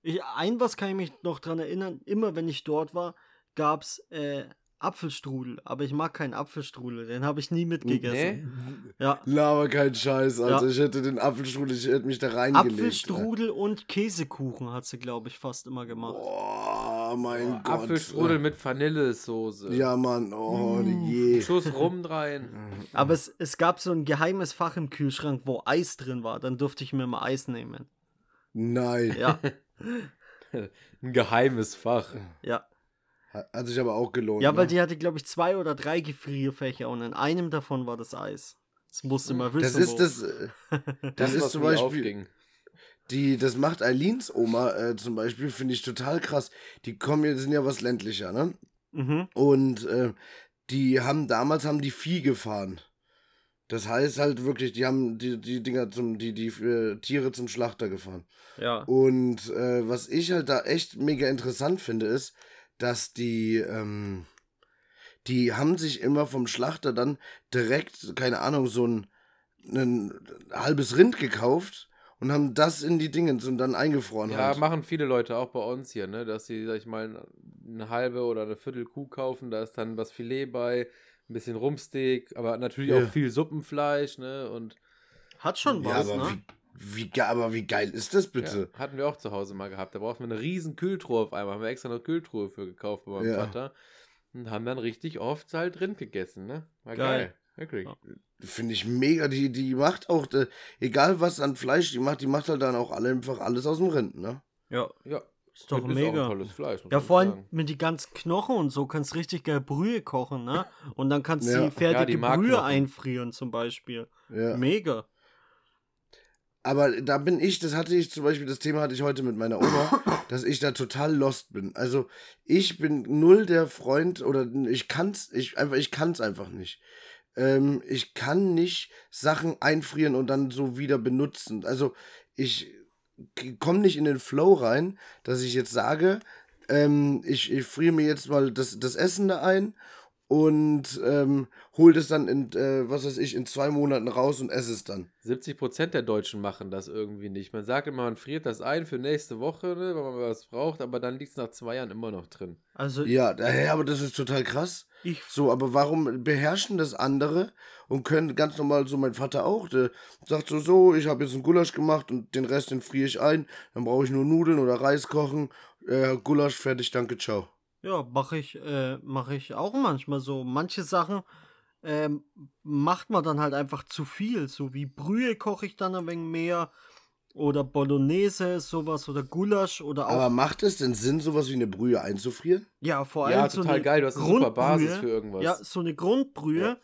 ich, ein was kann ich mich noch dran erinnern, immer wenn ich dort war, gab es äh, Apfelstrudel, aber ich mag keinen Apfelstrudel, den habe ich nie mitgegessen. Nee? Ja. Laber kein Scheiß, also ja. ich hätte den Apfelstrudel, ich hätte mich da reingelegt. Apfelstrudel ja. und Käsekuchen hat sie, glaube ich, fast immer gemacht. Oh, mein oh, Gott. Apfelstrudel mit Vanillesoße. Ja, Mann, oh mm. je. Schuss rum rein. Aber es, es gab so ein geheimes Fach im Kühlschrank, wo Eis drin war, dann durfte ich mir mal Eis nehmen. Nein. Ja. *laughs* Ein geheimes Fach. Ja. Hat sich aber auch gelohnt. Ja, weil ne? die hatte, glaube ich, zwei oder drei Gefrierfächer und in einem davon war das Eis. Das musste mal wissen. Das ist das. Äh, *laughs* das, das ist zum Beispiel. Aufging. Die, das macht Eileens Oma äh, zum Beispiel, finde ich total krass. Die kommen ja, sind ja was ländlicher, ne? Mhm. Und äh, die haben damals haben die Vieh gefahren. Das heißt halt wirklich, die haben die, die Dinger zum, die, die äh, Tiere zum Schlachter gefahren. Ja. Und äh, was ich halt da echt mega interessant finde, ist, dass die, ähm, die haben sich immer vom Schlachter dann direkt, keine Ahnung, so ein, ein halbes Rind gekauft und haben das in die Dinge und dann eingefroren. Ja, halt. machen viele Leute auch bei uns hier, ne, dass sie, sag ich mal, eine halbe oder eine Viertel Kuh kaufen, da ist dann was Filet bei ein bisschen Rumsteak, aber natürlich ja. auch viel Suppenfleisch, ne? Und hat schon was, ja, ne? Wie, aber wie geil ist das bitte? Ja, hatten wir auch zu Hause mal gehabt. Da brauchten wir eine riesen Kühltruhe auf einmal. Haben wir extra eine Kühltruhe für gekauft bei meinem ja. Vater. Und haben dann richtig oft halt Rind gegessen, ne? War geil. geil. Wirklich. Ja. Finde ich mega. Die, die macht auch, egal was an Fleisch die macht, die macht halt dann auch alle einfach alles aus dem Rind, ne? Ja. Ja. Ist doch mega. tolles Fleisch, ja, vor allem mit die ganzen Knochen und so kannst du richtig geil Brühe kochen, ne? *laughs* Und dann kannst du ja. die fertige ja, die Brühe einfrieren zum Beispiel. Ja. Mega. Aber da bin ich, das hatte ich zum Beispiel, das Thema hatte ich heute mit meiner Oma, *coughs* dass ich da total lost bin. Also ich bin null der Freund oder ich kann's, ich einfach, ich kann's einfach nicht. Ähm, ich kann nicht Sachen einfrieren und dann so wieder benutzen. Also ich komme nicht in den Flow rein, dass ich jetzt sage, ähm, ich, ich friere mir jetzt mal das, das Essen da ein und ähm, hol das dann in, äh, was weiß ich, in zwei Monaten raus und esse es dann. 70 Prozent der Deutschen machen das irgendwie nicht. Man sagt immer, man friert das ein für nächste Woche, ne, wenn man was braucht, aber dann liegt es nach zwei Jahren immer noch drin. Also ja, daher, aber das ist total krass. Ich so, aber warum beherrschen das andere und können ganz normal, so mein Vater auch, der sagt so, so, ich habe jetzt einen Gulasch gemacht und den Rest, den friere ich ein, dann brauche ich nur Nudeln oder Reis kochen, äh, Gulasch, fertig, danke, ciao. Ja, mache ich, äh, mache ich auch manchmal so. Manche Sachen ähm, macht man dann halt einfach zu viel. So wie Brühe koche ich dann ein wenig mehr. Oder Bolognese, sowas, oder Gulasch oder auch. Aber macht es denn Sinn, sowas wie eine Brühe einzufrieren? Ja, vor allem. Ja, so total geil, du hast eine super Basis für irgendwas. Ja, so eine Grundbrühe, ja.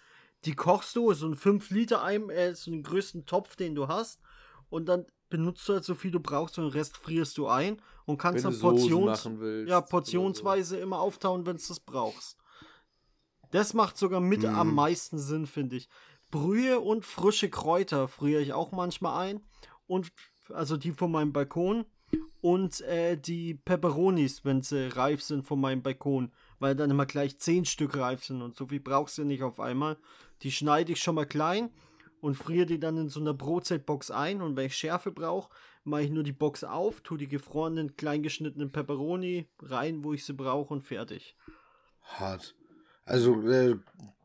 die kochst du, so ein 5 Liter Eim, äh, so den größten Topf, den du hast. Und dann benutzt du halt so viel du brauchst und den Rest frierst du ein und kannst dann Portions willst, ja, portionsweise so. immer auftauen, wenn du das brauchst. Das macht sogar mit mhm. am meisten Sinn, finde ich. Brühe und frische Kräuter friere ich auch manchmal ein. Und also die von meinem Balkon. Und äh, die Peperonis, wenn sie reif sind von meinem Balkon. Weil dann immer gleich zehn Stück reif sind und so viel brauchst du nicht auf einmal. Die schneide ich schon mal klein und friere die dann in so einer Brotzeitbox ein. Und wenn ich Schärfe brauche, mache ich nur die Box auf, tue die gefrorenen, kleingeschnittenen Peperoni rein, wo ich sie brauche und fertig. Hart. Also, äh,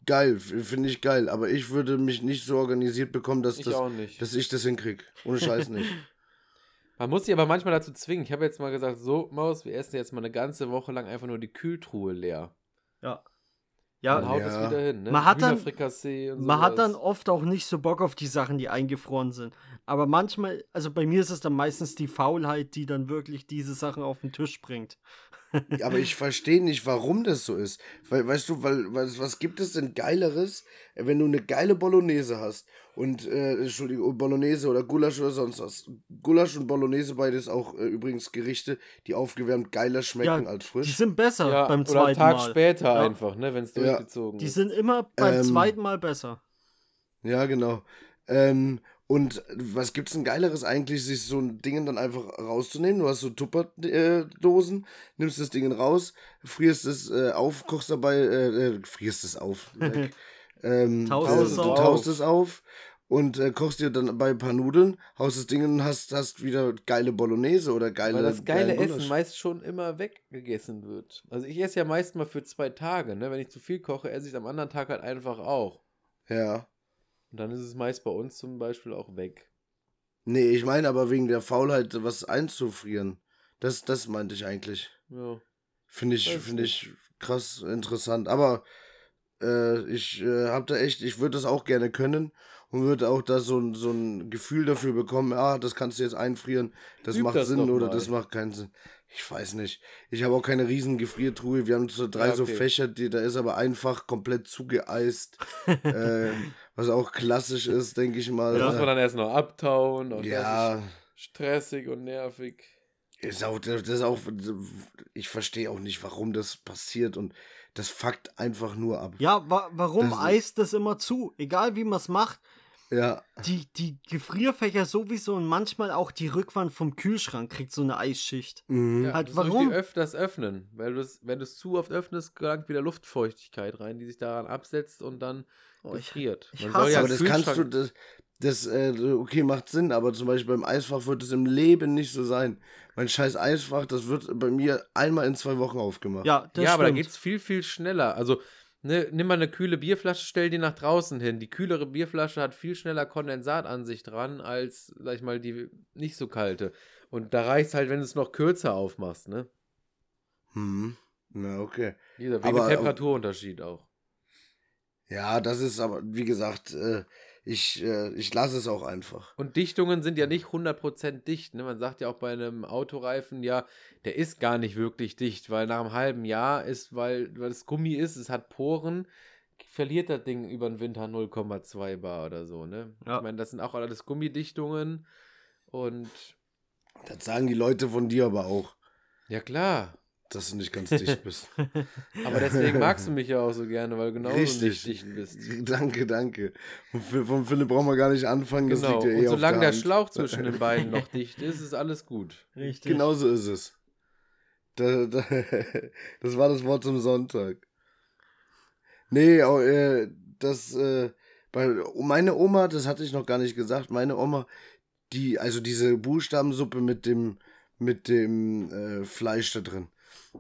geil, finde ich geil. Aber ich würde mich nicht so organisiert bekommen, dass, ich das, dass ich das hinkriege. Ohne Scheiß nicht. *laughs* Man muss sich aber manchmal dazu zwingen. Ich habe jetzt mal gesagt, so, Maus, wir essen jetzt mal eine ganze Woche lang einfach nur die Kühltruhe leer. Ja. Ja, haut ja. es wieder hin. Ne? Man, hat dann, man hat dann oft auch nicht so Bock auf die Sachen, die eingefroren sind. Aber manchmal, also bei mir ist es dann meistens die Faulheit, die dann wirklich diese Sachen auf den Tisch bringt. Aber ich verstehe nicht, warum das so ist. Weil, weißt du, weil, was, was gibt es denn Geileres, wenn du eine geile Bolognese hast und, äh, Entschuldigung, Bolognese oder Gulasch oder sonst was. Gulasch und Bolognese, beides auch äh, übrigens Gerichte, die aufgewärmt geiler schmecken ja, als frisch. Die sind besser ja, beim zweiten Mal. Oder Tag später ja. einfach, ne, wenn es durchgezogen ist. Die sind immer beim ähm, zweiten Mal besser. Ja, genau. Ähm, und was gibt's denn Geileres eigentlich, sich so ein Ding dann einfach rauszunehmen? Du hast so Tupperdosen, nimmst das Ding raus, frierst es äh, auf, kochst dabei, äh, äh frierst es auf. *laughs* ähm, taust, es auf. taust es auf und äh, kochst dir dann bei ein paar Nudeln, haust das Ding und hast, hast wieder geile Bolognese oder geile. Weil das geile Essen meist schon immer weggegessen wird. Also ich esse ja meist mal für zwei Tage, ne? Wenn ich zu viel koche, esse ich am anderen Tag halt einfach auch. Ja. Und dann ist es meist bei uns zum Beispiel auch weg. Nee, ich meine aber wegen der Faulheit, was einzufrieren. Das, das meinte ich eigentlich. Ja. Finde ich, finde ich krass interessant. Aber äh, ich äh, habe da echt, ich würde das auch gerne können und würde auch da so, so ein Gefühl dafür bekommen, ah, das kannst du jetzt einfrieren, das Üb macht das Sinn oder das macht keinen Sinn. Ich weiß nicht. Ich habe auch keine riesen Gefriertruhe. Wir haben so drei ja, okay. so Fächer, die, da ist aber einfach komplett zugeeist. *laughs* äh, was auch klassisch ist, denke ich mal. Da muss man dann erst noch abtauen und ja. stressig und nervig. Ist auch, das ist auch, ich verstehe auch nicht, warum das passiert und das fuckt einfach nur ab. Ja, wa warum das eist das immer zu? Egal wie man es macht, ja. Die, die Gefrierfächer sowieso und manchmal auch die Rückwand vom Kühlschrank kriegt so eine Eisschicht. Mhm. Ja, halt, warum? Die öfters öffnen, weil wenn du es zu oft öffnest, gelangt wieder Luftfeuchtigkeit rein, die sich daran absetzt und dann oh, gefriert. Ich, ich hasse, ja aber das kannst du, das, das äh, okay, macht Sinn, aber zum Beispiel beim Eisfach wird es im Leben nicht so sein. Mein scheiß Eisfach, das wird bei mir einmal in zwei Wochen aufgemacht. Ja, ja aber da geht es viel, viel schneller. Also Ne, nimm mal eine kühle Bierflasche, stell die nach draußen hin. Die kühlere Bierflasche hat viel schneller Kondensat an sich dran, als, sag ich mal, die nicht so kalte. Und da reicht es halt, wenn du es noch kürzer aufmachst, ne? Hm. Na, okay. Dieser, wegen aber, Temperaturunterschied auch. Ja, das ist aber, wie gesagt, äh, ich, äh, ich lasse es auch einfach. Und Dichtungen sind ja nicht 100% dicht. Ne? Man sagt ja auch bei einem Autoreifen, ja, der ist gar nicht wirklich dicht, weil nach einem halben Jahr ist, weil, weil es Gummi ist, es hat Poren, verliert das Ding über den Winter 0,2 Bar oder so. Ne? Ja. Ich meine, das sind auch alles Gummidichtungen und. Das sagen die Leute von dir aber auch. Ja, klar dass du nicht ganz dicht bist. *laughs* Aber deswegen magst du mich ja auch so gerne, weil du genau nicht dicht bist. *laughs* Danke, danke. Von, Philipp brauchen wir gar nicht anfangen. Genau. Das liegt ja eh Und solange der, der Schlauch zwischen den *laughs* beiden noch dicht ist, ist alles gut. Richtig. Genauso ist es. Da, da, das war das Wort zum Sonntag. Nee, auch, äh, das, äh, bei, meine Oma, das hatte ich noch gar nicht gesagt, meine Oma, die, also diese Buchstabensuppe mit dem, mit dem äh, Fleisch da drin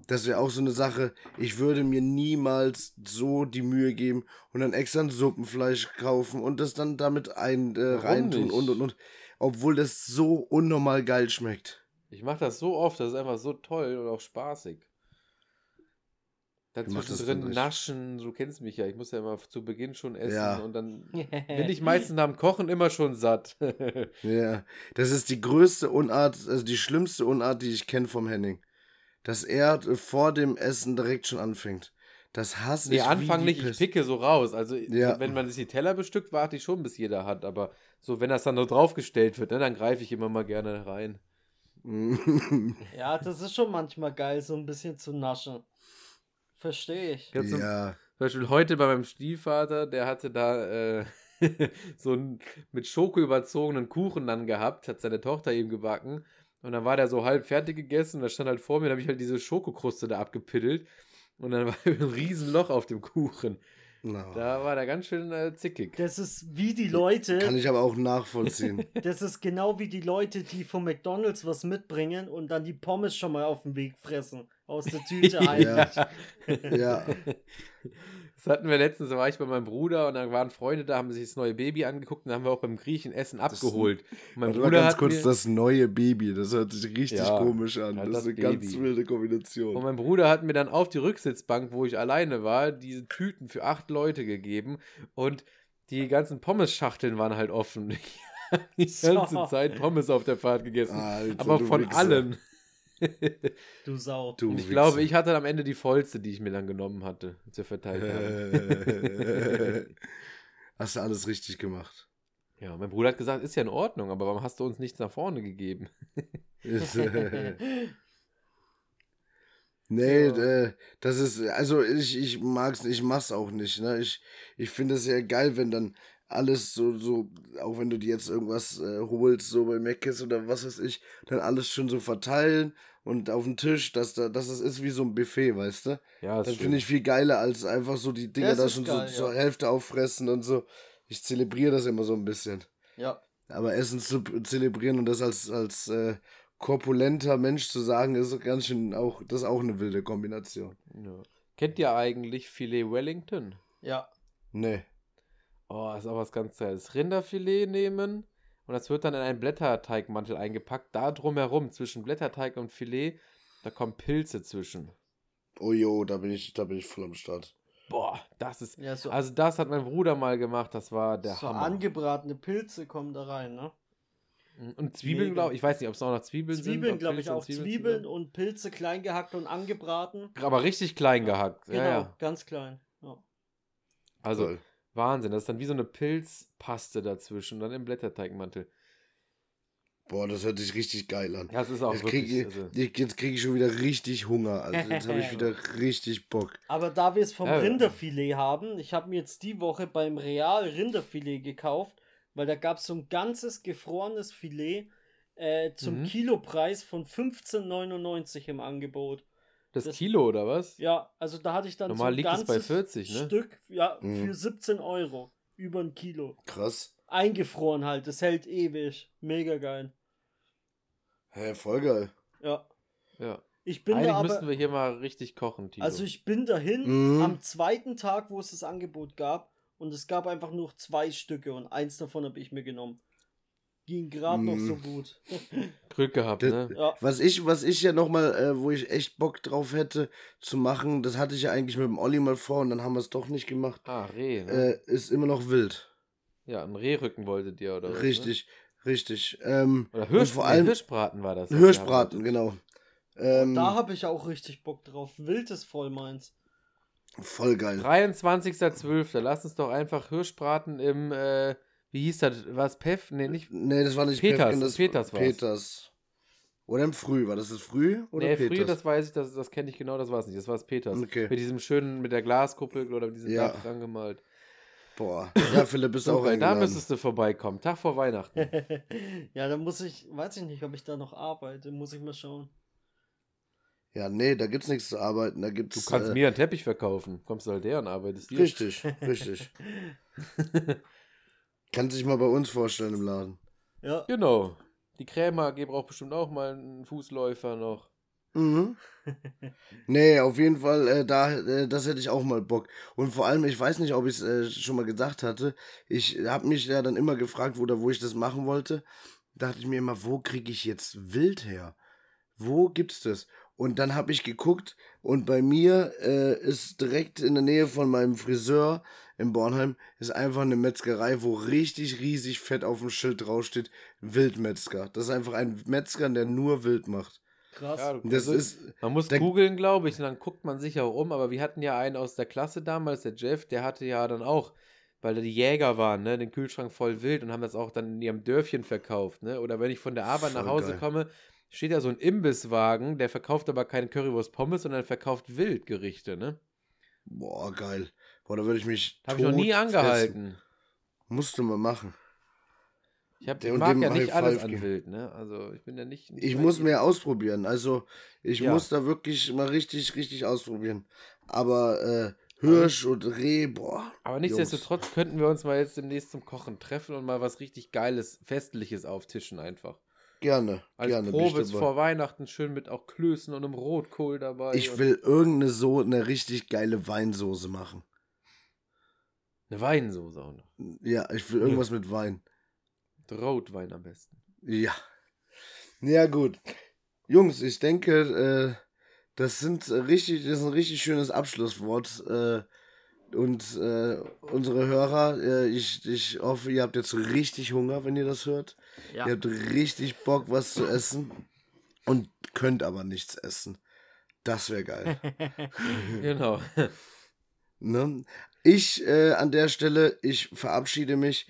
das wäre auch so eine Sache. Ich würde mir niemals so die Mühe geben und dann extra ein Suppenfleisch kaufen und das dann damit ein äh, reintun nicht? und und und. Obwohl das so unnormal geil schmeckt. Ich mache das so oft, das ist einfach so toll und auch spaßig. Dann zwischendrin naschen, du kennst mich ja, ich muss ja immer zu Beginn schon essen ja. und dann *laughs* bin ich meistens nach dem Kochen immer schon satt. *laughs* ja, das ist die größte Unart, also die schlimmste Unart, die ich kenne vom Henning dass er vor dem Essen direkt schon anfängt. Das hasse ich. Nee, Anfang nicht, ich picke so raus. Also, ja. wenn man sich die Teller bestückt, warte ich schon, bis jeder hat. Aber so, wenn das dann so draufgestellt wird, ne, dann greife ich immer mal gerne rein. *laughs* ja, das ist schon manchmal geil, so ein bisschen zu naschen. Verstehe ich. ja. Zum Beispiel heute bei meinem Stiefvater, der hatte da äh, *laughs* so einen mit Schoko überzogenen Kuchen dann gehabt, hat seine Tochter ihm gebacken. Und dann war der so halb fertig gegessen und da stand halt vor mir, da habe ich halt diese Schokokruste da abgepiddelt. Und dann *laughs* war ein Riesenloch auf dem Kuchen. No. Da war der ganz schön äh, zickig. Das ist wie die Leute. Kann ich aber auch nachvollziehen. *laughs* Das ist genau wie die Leute, die vom McDonalds was mitbringen und dann die Pommes schon mal auf dem Weg fressen. Aus der Tüte ein. *laughs* ja. ja. Das hatten wir letztens, da war ich bei meinem Bruder und da waren Freunde da, haben sich das neue Baby angeguckt und dann haben wir auch beim Griechen Essen abgeholt. Mein Bruder ganz kurz, das neue Baby, das hört sich richtig ja, komisch an. Halt das, ist eine Baby. ganz wilde Kombination. Und mein Bruder hat mir dann auf die Rücksitzbank, wo ich alleine war, diese Tüten für acht Leute gegeben und die ganzen Pommes-Schachteln waren halt offen. *laughs* Ich habe die ganze Zeit Pommes auf der Fahrt gegessen. Alter, aber von Wichser. allen. *laughs* Du Sau. Du Und ich Wichser. glaube, ich hatte am Ende die vollste, die ich mir dann genommen hatte, zur Verteidigung. *laughs* Hast du alles richtig gemacht. Ja, mein Bruder hat gesagt, ist ja in Ordnung, aber warum hast du uns nichts nach vorne gegeben? *laughs* nee, ja. äh, das ist, also ich, ich mag's, ich mach's auch nicht. Ne? Ich, ich finde es ja geil, wenn dann alles so, so, auch wenn du dir jetzt irgendwas äh, holst, so bei Mc's oder was weiß ich, dann alles schon so verteilen und auf den Tisch, dass da, dass das ist wie so ein Buffet, weißt du? Ja, das finde ich viel geiler, als einfach so die Dinger da schon geil, so ja. zur Hälfte auffressen und so. Ich zelebriere das immer so ein bisschen. Ja. Aber Essen zu zelebrieren und das als, als äh, korpulenter Mensch zu sagen, ist ganz schön auch, das ist auch eine wilde Kombination. Ja. Kennt ihr eigentlich Filet Wellington? Ja. Nee. Oh, ist auch was ganz Tolles. Rinderfilet nehmen und das wird dann in einen Blätterteigmantel eingepackt. Da drumherum, zwischen Blätterteig und Filet, da kommen Pilze zwischen. Oh jo, da bin ich, da bin ich voll am Start. Boah, das ist. Ja, so also das hat mein Bruder mal gemacht, das war der so Hammer. angebratene Pilze kommen da rein, ne? Mhm, und Zwiebeln, glaube ich. Ich weiß nicht, ob es auch noch Zwiebeln, Zwiebeln sind. Zwiebeln, glaube ich auch. Zwiebeln, Zwiebeln und Pilze klein gehackt und angebraten. Aber richtig klein gehackt. Genau, ja, ja. ganz klein. Ja. Also, cool. Wahnsinn, das ist dann wie so eine Pilzpaste dazwischen, dann im Blätterteigmantel. Boah, das hört sich richtig geil an. Ja, das ist auch jetzt wirklich. Krieg ich, also jetzt kriege ich schon wieder richtig Hunger. Also jetzt habe ich *laughs* wieder richtig Bock. Aber da wir es vom ja. Rinderfilet haben, ich habe mir jetzt die Woche beim Real Rinderfilet gekauft, weil da gab es so ein ganzes gefrorenes Filet äh, zum mhm. Kilopreis von 15,99 im Angebot. Das, das, Kilo oder was? Ja, also da hatte ich dann Normal so ein liegt ganzes es bei 40, ne? Stück ja, mhm. für 17 Euro. Über ein Kilo. Krass. Eingefroren halt, das hält ewig. Mega geil. Hä, hey, voll geil. Ja. Ja. Ich bin Eigentlich da aber, müssten wir hier mal richtig kochen, Tilo. Also ich bin dahin mhm. am zweiten Tag, wo es das Angebot gab. Und es gab einfach nur zwei Stücke und eins davon habe ich mir genommen. Ging gerade mm. noch so mhm. gut. *laughs* Glück gehabt, das, ne? Ja. Was ich, was ich ja nochmal, äh, wo ich echt Bock drauf hätte zu machen, das hatte ich ja eigentlich mit dem Olli mal vor und dann haben wir es doch nicht gemacht. Ah, Reh, ne? äh, ist immer noch wild. Ja, ein Rehrücken wolltet ihr, oder was? Richtig, ne? richtig. Ähm, oder Hirsch, vor allem, Hirschbraten war das. Hirschbraten, genau. Ähm, da habe ich auch richtig Bock drauf. Wild ist voll meins. Voll geil. 23.12. Lass uns doch einfach Hirschbraten im, äh, wie hieß das? War es Pef? Nee, nicht. Nee, das war nicht Peters. Pef, das Peters war Peters. Oder im Früh, war das das Früh oder nee, Peters? Früh, das weiß ich, das, das kenne ich genau, das war es nicht. Das war es Peters. Okay. Mit diesem schönen, mit der Glaskuppel oder mit diesem Ja. Dach dran gemalt. Boah, ja, Philipp, bist du auch Super, da eingeladen. müsstest du vorbeikommen. Tag vor Weihnachten. *laughs* ja, dann muss ich, weiß ich nicht, ob ich da noch arbeite, muss ich mal schauen. Ja, nee, da gibt's nichts zu arbeiten, da gibt's... Du kannst äh, mir einen Teppich verkaufen. Kommst du halt her und arbeitest hier. Richtig, *laughs* richtig. *laughs* Kannst dich mal bei uns vorstellen im Laden. Ja. Genau. Die Krämer AG braucht bestimmt auch mal einen Fußläufer noch. Mhm. *laughs* nee, auf jeden Fall, äh, da, äh, das hätte ich auch mal Bock. Und vor allem, ich weiß nicht, ob ich es äh, schon mal gesagt hatte, ich habe mich ja dann immer gefragt, wo, da, wo ich das machen wollte. Dachte ich mir immer, wo kriege ich jetzt Wild her? Wo gibt's das? Und dann habe ich geguckt und bei mir äh, ist direkt in der Nähe von meinem Friseur in Bornheim ist einfach eine Metzgerei, wo richtig riesig fett auf dem Schild draufsteht, Wildmetzger. Das ist einfach ein Metzger, der nur Wild macht. Krass. Ja, Das also, ist, Man muss googeln, glaube ich, und dann guckt man sich auch um. Aber wir hatten ja einen aus der Klasse damals, der Jeff, der hatte ja dann auch, weil da die Jäger waren, ne, den Kühlschrank voll wild und haben das auch dann in ihrem Dörfchen verkauft. Ne? Oder wenn ich von der Arbeit nach Hause geil. komme, steht da so ein Imbisswagen, der verkauft aber keine Currywurst Pommes, sondern verkauft Wildgerichte. Ne? boah, geil. Boah, da würde ich mich. Habe ich noch nie angehalten. fressen. Musst du mal machen. Ich, hab, ich mag ja nicht alles an. Wild, ne? Also ich bin ja nicht. Ich muss mehr ausprobieren. Also, ich Ja. muss da wirklich mal richtig, richtig ausprobieren. Aber äh, Hirsch und Reh, boah. Aber nichtsdestotrotz könnten wir uns mal jetzt demnächst zum Kochen treffen und mal was richtig Geiles, Festliches auftischen einfach. Gerne, Als gerne. dabei. vor Weihnachten schön mit auch Klößen und einem Rotkohl dabei. Ich will irgendeine so eine richtig geile Weinsoße machen. Eine Weinsoße auch noch. Ja, ich will irgendwas mit Wein. Rotwein am besten. Ja. Ja, gut. Jungs, ich denke, äh, das sind richtig, das ist ein richtig schönes Abschlusswort. Äh, und äh, unsere Hörer, äh, ich, ich hoffe, ihr habt jetzt richtig Hunger, wenn ihr das hört. Ja. Ihr habt richtig Bock, was zu essen. Und könnt aber nichts essen. Das wäre geil. *laughs* Genau. Ne? Ich äh, an der Stelle, ich verabschiede mich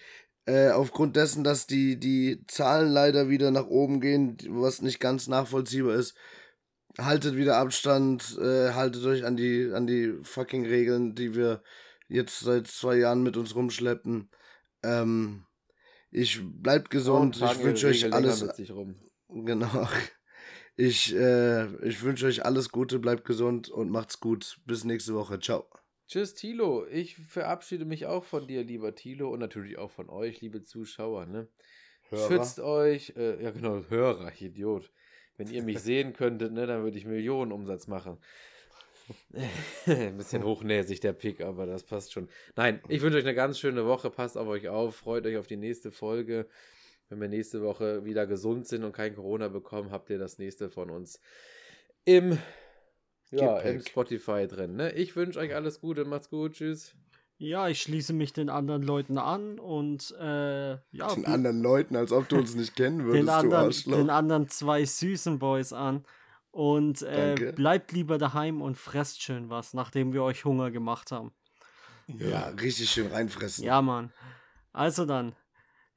äh, aufgrund dessen, dass die, die Zahlen leider wieder nach oben gehen, was nicht ganz nachvollziehbar ist. Haltet wieder Abstand, äh, haltet euch an die, an die fucking Regeln, die wir jetzt seit zwei Jahren mit uns rumschleppen. Ähm, ich bleibt gesund, ich wünsche euch alles. Genau. *laughs* Ich, äh, ich wünsche euch alles Gute, bleibt gesund und macht's gut. Bis nächste Woche. Ciao. Tschüss, Tilo. Ich verabschiede mich auch von dir, lieber Tilo, und natürlich auch von euch, liebe Zuschauer. Ne? Hörer. Schützt euch, äh, ja genau, Hörer, Idiot. Wenn ihr mich sehen könntet, ne, dann würde ich Millionen Umsatz machen. Ein *laughs* bisschen hochnäsig der Pick, aber das passt schon. Nein, ich wünsche euch eine ganz schöne Woche. Passt auf euch auf. Freut euch auf die nächste Folge. Wenn wir nächste Woche wieder gesund sind und kein Corona bekommen, habt ihr das nächste von uns im, ja, im. Spotify drin. Ne? Ich wünsche euch alles Gute. Macht's gut. Tschüss. Ja, ich schließe mich den anderen Leuten an und äh, ja, Den anderen Leuten, als ob du uns nicht kennen würdest, den, du anderen, Arschloch. den anderen zwei süßen Boys an. Und äh, bleibt lieber daheim und fresst schön was, nachdem wir euch Hunger gemacht haben. Ja, richtig schön reinfressen. Ja, Mann. Also dann.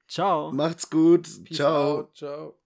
Ciao. Macht's gut. Peace Ciao. out. Ciao.